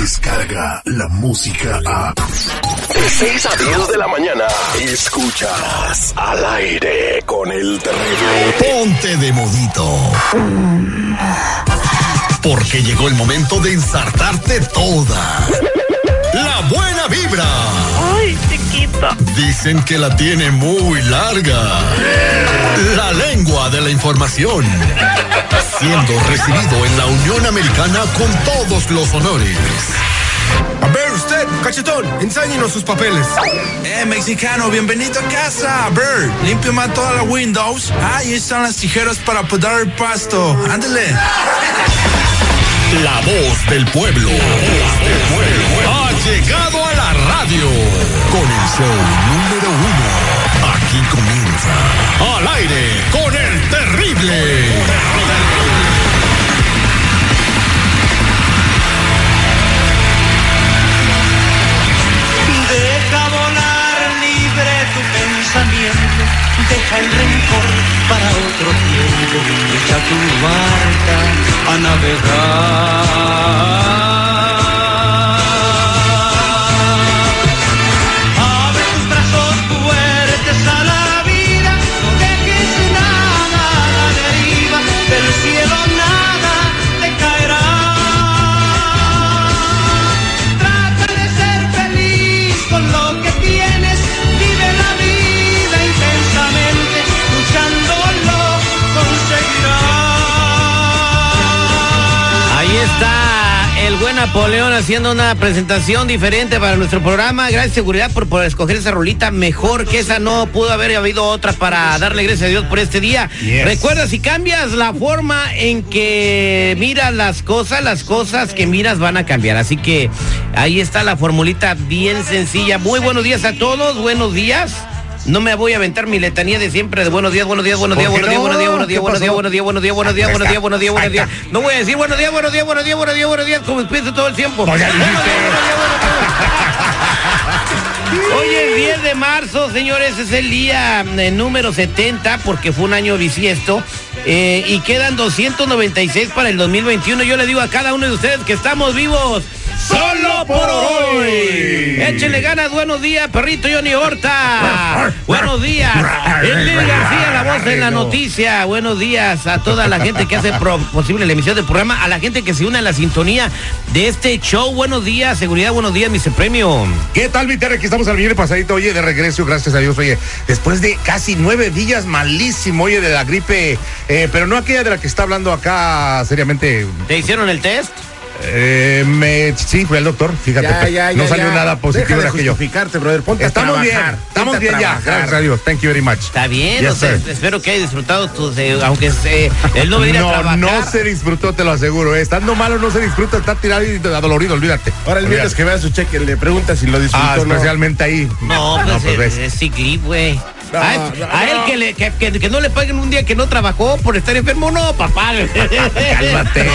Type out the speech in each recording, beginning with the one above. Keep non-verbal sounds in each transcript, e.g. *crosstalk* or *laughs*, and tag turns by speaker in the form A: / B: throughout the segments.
A: llega la música a...
B: De 6 a 10 de la mañana, escuchas al aire con el terrible.
A: Ponte de modito. Porque llegó el momento de ensartarte toda. La buena vibra.
C: Ay, chiquita.
A: Dicen que la tiene muy larga. La lengua de la información. Siendo recibido en la Unión Americana con todos los honores.
D: A ver usted, cachetón, enséñenos sus papeles. Eh, mexicano, bienvenido a casa. A ver, limpio más todas las windows. Ah, ahí están las tijeras para podar el pasto. Ándale.
A: La voz del pueblo. Ha llegado a la radio. Con el show número con el terrible.
E: Deja volar libre tu pensamiento, deja el rencor para otro tiempo, echa tu barca a navegar. Lo que
F: Napoleón haciendo una presentación diferente para nuestro programa. Gracias, seguridad, por, por escoger esa rolita mejor que esa. No pudo haber habido otra para darle gracias a Dios por este día. Recuerda, si cambias la forma en que miras las cosas, las cosas que miras van a cambiar. Así que ahí está la formulita bien sencilla. Muy buenos días a todos, buenos días. No me voy a aventar mi letanía de siempre de buenos días, buenos días, buenos días,
G: ¿Por
F: buenos días,
G: no?
F: buenos días, buenos días,
G: ¿Qué
F: buenos días, buenos días, buenos días, buenos días, buenos días, buenos días, buenos días. No voy a decir buenos días, buenos días, buenos días, buenos días, buenos días, como empiezo todo el tiempo.
G: Pues.
F: Hoy es 10 de marzo, señores, es el día eh, número 70 porque fue un año bisiesto eh, y quedan 296 para el 2021. Yo le digo a cada uno de ustedes que estamos vivos solo por hoy. Échenle ganas, buenos días, perrito Johnny Horta. Buenos días. Elvin García, la voz en la noticia. Buenos días a toda la gente que hace posible la emisión del programa, a la gente que se une a la sintonía de este show. Buenos días, seguridad, buenos días, Mr. Premio.
G: ¿Qué tal, mi? Aquí estamos al viernes pasadito, oye, de regreso, gracias a Dios, oye, después de casi nueve días malísimo, oye, de la gripe, eh, pero no aquella de la que está hablando acá seriamente.
F: ¿Te hicieron el test?
G: Eh, me, sí, fui al doctor, fíjate,
H: Ya,
G: pues,
H: ya,
G: no
H: ya,
G: salió
H: ya.
G: nada positivo
H: Deja
G: de aquello.
H: justificarte, brother. Ponte a
G: Estamos bien, estamos bien ya, gracias a Dios, thank you very much.
F: Está bien,
G: Yes,
F: o sea, espero que haya disfrutado tus, eh, aunque se, él no va a ir a
G: No,
F: trabajar.
G: no se disfrutó, te lo aseguro. eh. Estando malo no se disfruta, está tirado y adolorido, olvídate.
H: Ahora el viernes que vea su cheque le pregunta si lo disfrutó
G: Ah,
H: no.
G: especialmente ahí.
F: No, pues,
G: pues,
F: es,
G: ves.
F: es leave, güey.
H: No,
F: a él,
H: no,
F: a él que, le, que, que- que no le paguen un día que no trabajó por estar enfermo, no, papá. *laughs*
G: Cálmate.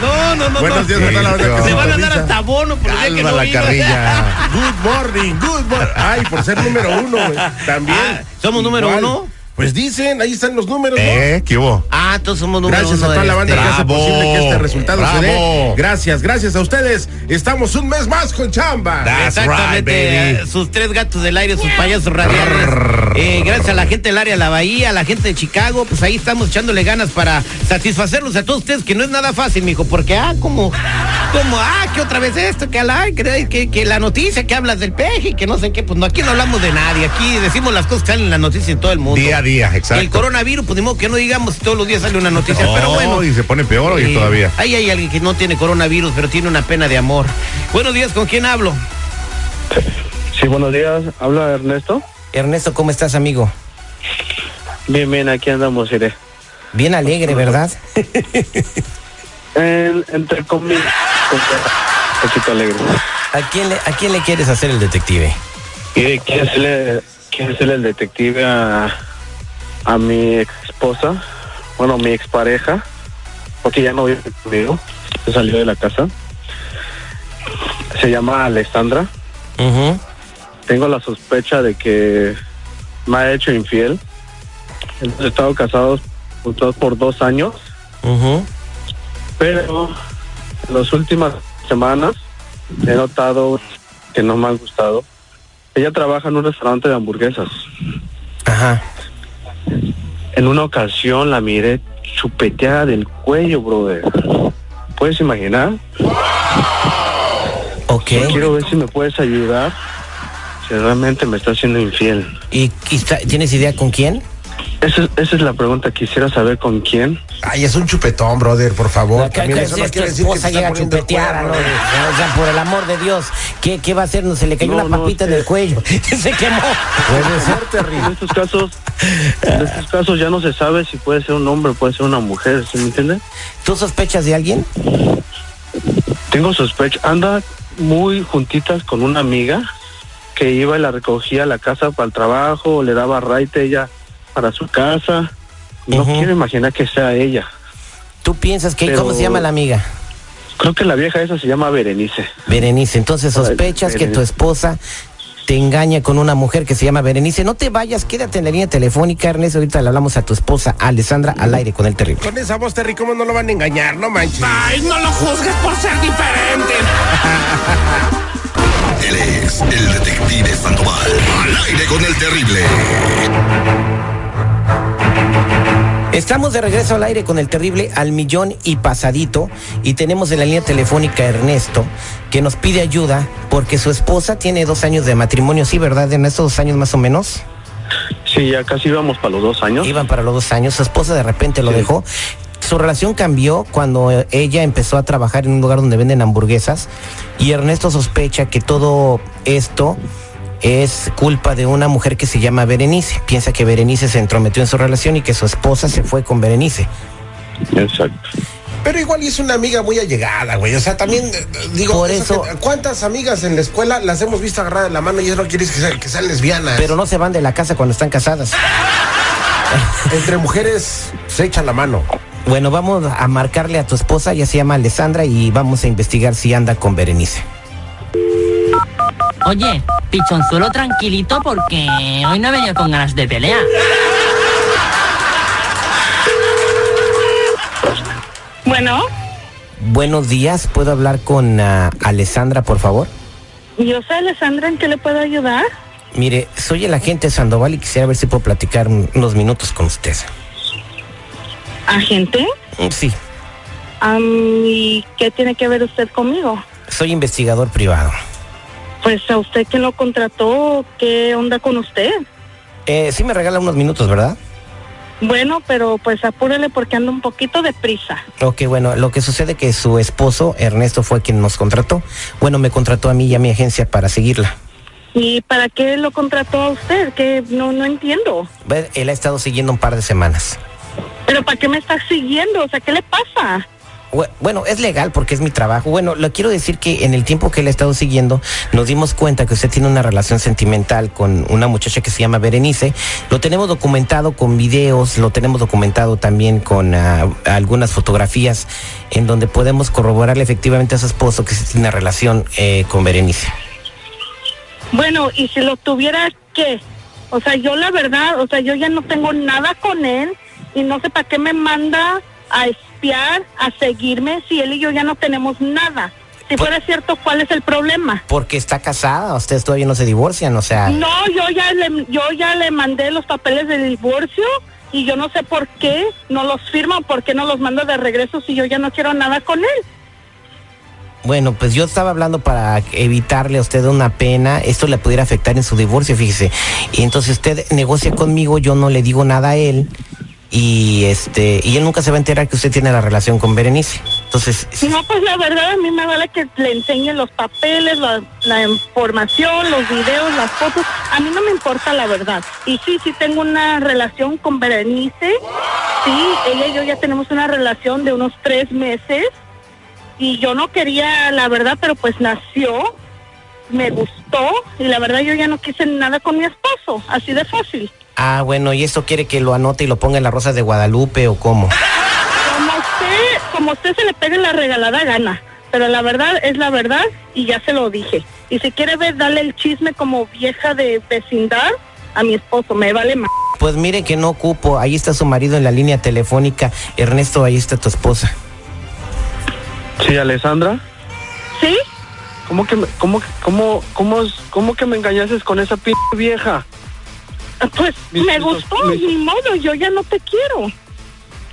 F: No, no, no.
H: Buenos
F: no.
H: días, Natalia, ahora que
F: Se van a dar hasta bono por el día que
G: Calma
F: no
G: la carrilla. *laughs*
H: Good morning, good morning. Ay, por ser número uno, güey. También.
F: Ah, ¿somos número uno?
H: Pues dicen, ahí están los números, ¿no?
G: ¿Eh? ¿Qué hubo?
F: Ah, todos somos número
H: Gracias a toda la banda
F: este.
H: que hace
G: Bravo,
H: posible que este resultado se dé. Gracias, gracias a ustedes. Estamos un mes más con chamba.
G: That's
F: Exactamente,
G: right, baby.
F: sus tres gatos del aire, sus payasos radiales. Eh, gracias a la gente del área de la Bahía, a la gente de Chicago, pues ahí estamos echándole ganas para satisfacerlos a todos ustedes, que no es nada fácil, mijo, porque, ah, como, como, ah, que otra vez esto, que, ala, que, que, que la noticia, que hablas del peje, que no sé qué, pues no, aquí no hablamos de nadie, aquí decimos las cosas que salen en la noticia en todo el mundo.
G: Día a día, exacto.
F: El coronavirus, pues ni modo que no digamos si todos los días sale una noticia,
G: No,
F: pero bueno.
G: y se pone peor hoy
F: Eh,
G: todavía.
F: Ahí hay alguien que no tiene coronavirus, pero tiene una pena de amor. Buenos días, ¿con quién hablo?
I: Sí, buenos días. Habla Ernesto.
J: Ernesto, ¿cómo estás, amigo?
I: Bien, bien, aquí andamos, iré.
J: Bien alegre, ¿verdad?
I: En- entre comillas, un poquito alegre.
J: ¿A quién, le, ¿A quién le quieres hacer el detective?
I: Mire, quiero serle, quiero serle el detective a, a mi ex esposa, bueno, mi expareja, porque ya no vive conmigo, se salió de la casa. Se llama Alessandra.
J: Ujú.
I: Tengo la sospecha de que me ha hecho infiel. Hemos estado casados por dos- por dos años. Pero en las últimas semanas he notado que no me han gustado. Ella trabaja en un restaurante de hamburguesas.
J: Ajá.
I: En una ocasión la miré chupeteada del cuello, brother. ¿Puedes imaginar?
J: Ok.
I: Quiero ver si me puedes ayudar. Realmente me está haciendo infiel.
J: ¿Y, y está- tienes idea con quién?
I: Esa, es- esa es la pregunta. Quisiera saber con quién.
H: Ay, es un chupetón, brother, por favor. También
J: acá
H: eso
J: si
H: no
J: es
H: quiere decir que se
J: llega
H: el
J: chupeteada, ¿no? O sea, por el amor de Dios, ¿qué, qué va a hacer? No se le cayó
I: No,
J: una papita en el cuello. *laughs* se quemó.
H: Puede ser, Terry.
I: En estos casos, en estos casos ya no se sabe si puede ser un hombre o puede ser una mujer, ¿sí me entiende?
J: ¿Tú sospechas de alguien?
I: Tengo sospecha. Anda muy juntitas con una amiga que iba y la recogía a la casa para el trabajo, le daba raite ella para su casa. No quiero imaginar que sea ella.
J: ¿Tú piensas que
I: Pero-
J: cómo se llama la amiga?
I: Creo que la vieja esa se llama Berenice.
J: Berenice. Entonces sospechas que tu esposa te engaña con una mujer que se llama Berenice. No te vayas, quédate en la línea telefónica, Ernesto. Ahorita le hablamos a tu esposa, Alessandra, al aire con el terrible.
H: Con esa voz, Terry, ¿cómo no lo van a engañar? No manches.
A: Ay, no lo juzgues por ser diferente. *laughs* Él es el detective Sandoval. Al aire con el terrible.
J: Estamos de regreso al aire con el terrible al millón y pasadito y tenemos en la línea telefónica a Ernesto que nos pide ayuda porque su esposa tiene dos años de matrimonio, sí, ¿verdad? En estos dos años más o menos.
I: Sí, ya casi íbamos para los dos años.
J: Iban para los dos años, su esposa de repente lo
I: Sí.
J: dejó. Su relación cambió cuando ella empezó a trabajar en un lugar donde venden hamburguesas y Ernesto sospecha que todo esto es culpa de una mujer que se llama Berenice. Piensa que Berenice se entrometió en su relación y que su esposa se fue con Berenice.
I: Exacto.
H: Pero igual y es una amiga muy allegada, güey. O sea, también, eh, digo,
J: Por
H: eso
J: eso-
H: que- ¿cuántas amigas en la escuela las hemos visto agarradas de la mano y eso no quiere decir que sean, que sean lesbianas?
J: Pero no se van de la casa cuando están casadas.
H: Entre mujeres se echan la mano.
J: Bueno, vamos a marcarle a tu esposa, ella se llama Alessandra y vamos a investigar si anda con Berenice.
K: Oye, pichonzuelo tranquilito porque hoy no he venido con ganas de pelear.
C: Bueno,
J: Buenos días, ¿puedo hablar con ah, Alessandra, por favor?
C: yo soy Alessandra, ¿en qué le puedo ayudar?
J: Mire, soy el agente Sandoval y quisiera ver si puedo platicar un- unos minutos con usted.
C: ¿Agente?
J: Mm, Sí,
C: Am, ¿Y qué tiene que ver usted conmigo?
J: soy investigador privado.
C: Pues a usted quién lo contrató, ¿qué onda con usted?
J: Eh, sí me regala unos minutos, ¿verdad?
C: Bueno, pero pues apúrele porque ando un poquito de prisa.
J: Ok, bueno, lo que sucede que su esposo, Ernesto, fue quien nos contrató. Bueno, me contrató a mí y a mi agencia para seguirla.
C: ¿Y para qué lo contrató a usted? Que no, no entiendo.
J: Él ha estado siguiendo un par de semanas.
C: ¿Pero para qué me está siguiendo? O sea, ¿qué le pasa?
J: Bue- Bueno, es legal porque es mi trabajo. Bueno, le quiero decir que en el tiempo que le he estado siguiendo, nos dimos cuenta que usted tiene una relación sentimental con una muchacha que se llama Berenice. Lo tenemos documentado con videos, lo tenemos documentado también con ah, algunas fotografías en donde podemos corroborarle efectivamente a su esposo que se tiene una relación eh, con Berenice.
C: Bueno, y si lo tuviera, ¿qué? O sea, yo la verdad, o sea, yo ya no tengo nada con él y no sé para qué me manda a espiar, a seguirme, si él y yo ya no tenemos nada. Si fuera cierto, ¿cuál es el problema?
J: Porque está casada, ustedes todavía no se divorcian, o sea...
C: No, yo ya le, yo ya le mandé los papeles de divorcio y yo no sé por qué no los firma, por qué no los manda de regreso si yo ya no quiero nada con él.
J: Bueno, pues yo estaba hablando para evitarle a usted una pena, esto le pudiera afectar en su divorcio, fíjese. Y entonces usted negocia conmigo, yo no le digo nada a él y este y él nunca se va a enterar que usted tiene la relación con Berenice. Entonces,
C: No, pues la verdad a mí me vale que le enseñen los papeles, la, la información, los videos, las fotos. A mí no me importa la verdad. Y sí, sí tengo una relación con Berenice. Sí, ella y yo ya tenemos una relación de unos tres meses. Y yo no quería la verdad, pero pues nació, me gustó y la verdad yo ya no quise nada con mi esposo. Así de fácil.
J: ah, bueno, ¿y esto quiere que lo anote y lo ponga en la Rosa de Guadalupe o cómo?
C: Como usted, como usted se le pegue la regalada gana. Pero la verdad es la verdad y ya se lo dije. Y si quiere ver, dale el chisme como vieja de vecindad a mi esposo. Me vale más.
J: Pues mire que no ocupo, ahí está su marido en la línea telefónica. Ernesto, ahí está tu esposa.
I: Sí, Alessandra.
C: ¿Sí?
I: ¿Cómo que me, cómo, cómo, cómo, cómo que me engañaste con esa p vieja?
C: Pues *laughs*
I: Mis-
C: me gustó,
I: sos- mis-
C: ni modo, yo ya no te quiero.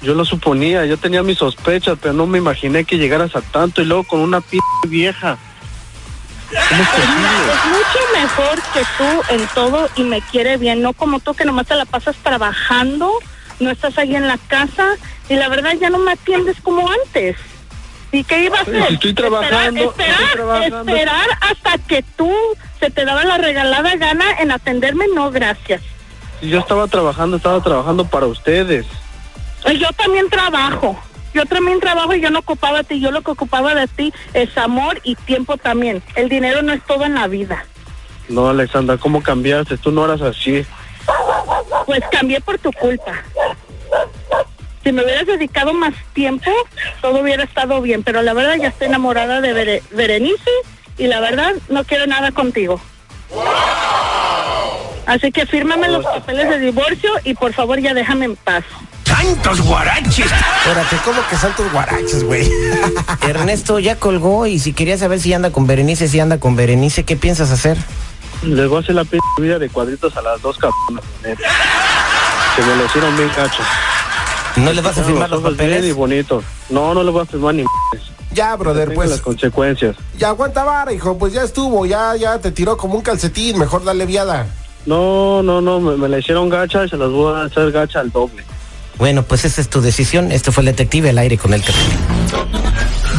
I: Yo lo suponía, yo tenía mis sospechas, pero no me imaginé que llegaras a tanto y luego con una p vieja. ¿Cómo es?
C: Es mucho mejor que tú en todo y me quiere bien, no como tú que nomás te la pasas trabajando, no estás ahí en la casa y la verdad ya no me atiendes como antes. ¿Y qué iba a hacer?
I: si estoy trabajando,
C: Esperar,
I: estoy
C: esperar,
I: trabajando.
C: esperar hasta que tú se te daba la regalada gana en atenderme, no gracias.
I: Si yo estaba trabajando, estaba trabajando para ustedes.
C: Yo también trabajo. Yo también trabajo y yo no ocupaba de ti. Yo lo que ocupaba de ti es amor y tiempo también. El dinero no es todo en la vida.
I: No, Alexandra, ¿cómo cambiaste? Tú no eras así.
C: Pues cambié por tu culpa. Si me hubieras dedicado más tiempo, todo hubiera estado bien. Pero la verdad ya estoy enamorada de Bere- Berenice y la verdad no quiero nada contigo. Así que fírmame los papeles de divorcio y por favor ya déjame en paz.
H: ¡Santos guaraches! Espérate, ¿cómo que santos guaraches, güey? *laughs*
J: Ernesto ya colgó y si quería saber si anda con Berenice, si anda con Berenice, ¿qué piensas hacer?
I: Les voy a hacer la p vida de cuadritos a las dos cabronas. *laughs* Que me lo hicieron bien gacho.
J: ¿No les vas a firmar los
I: bien
J: papeles?
I: y bonito. No, no les voy a firmar ni.
H: Ya, brother,
I: Tengan las
H: pues.
I: consecuencias.
H: Ya aguanta vara, hijo. Pues ya estuvo, ya, ya te tiró como un calcetín. Mejor dale viada.
I: No, no, no, me, me la hicieron gacha y se las voy a hacer gacha al doble.
J: Bueno, pues esa es tu decisión. Este fue el detective al aire con el terrible.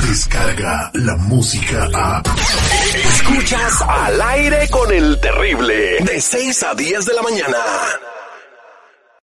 B: Descarga la música a. Escuchas al aire con el terrible. De 6 a 10 de la mañana.